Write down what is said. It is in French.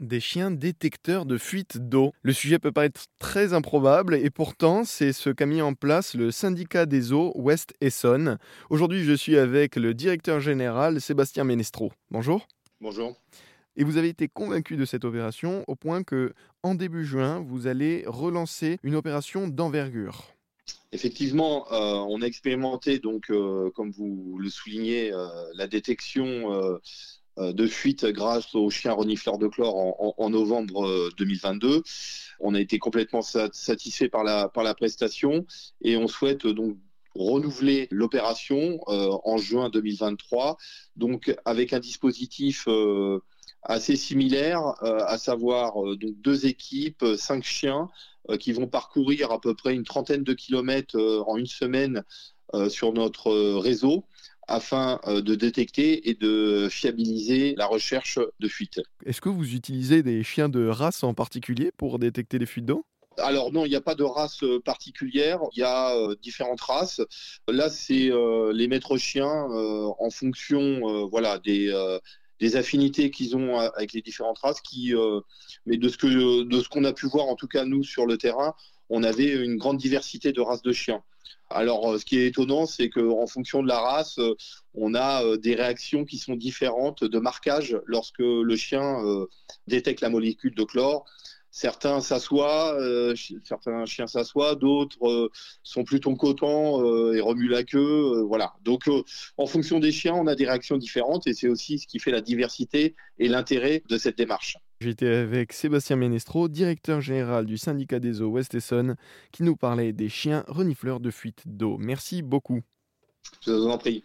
des chiens détecteurs de fuite d'eau. Le sujet peut paraître très improbable et pourtant c'est ce qu'a mis en place le syndicat des eaux Ouest Essonne. Aujourd'hui je suis avec le directeur général Sébastien Ménestro. Bonjour. Bonjour. Et vous avez été convaincu de cette opération au point que en début juin vous allez relancer une opération d'envergure. Effectivement, euh, on a expérimenté, donc, euh, comme vous le soulignez, euh, la détection de fuite grâce aux chiens renifleurs de chlore en, novembre 2022. On a été complètement satisfait par la, par la prestation et on souhaite donc renouveler l'opération en juin 2023, donc avec un dispositif assez similaire, à savoir donc deux équipes, cinq chiens euh, qui vont parcourir à peu près une trentaine de kilomètres euh, en une semaine euh, sur notre réseau afin de détecter et de fiabiliser la recherche de fuite. Est-ce que vous utilisez des chiens de race en particulier pour détecter les fuites d'eau? Alors non, il n'y a pas de race particulière, il y a différentes races. Là, c'est les maîtres chiens en fonction voilà, des, des affinités qu'ils ont avec les différentes races, qui, euh, mais de ce que de ce qu'on a pu voir en tout cas nous sur le terrain, on avait une grande diversité de races de chiens. Alors, euh, ce qui est étonnant, c'est qu'en fonction de la race, euh, on a des réactions qui sont différentes de marquage lorsque le chien détecte la molécule de chlore certains s'assoient, euh, certains chiens s'assoient, d'autres euh, sont plutôt euh, et remuent la queue. voilà. Donc, en fonction des chiens, on a des réactions différentes et c'est aussi ce qui fait la diversité et l'intérêt de cette démarche. J'étais avec Sébastien Ménestro, directeur général du syndicat des eaux West Essonne, qui nous parlait des chiens renifleurs de fuite d'eau. Merci beaucoup. Je vous en prie.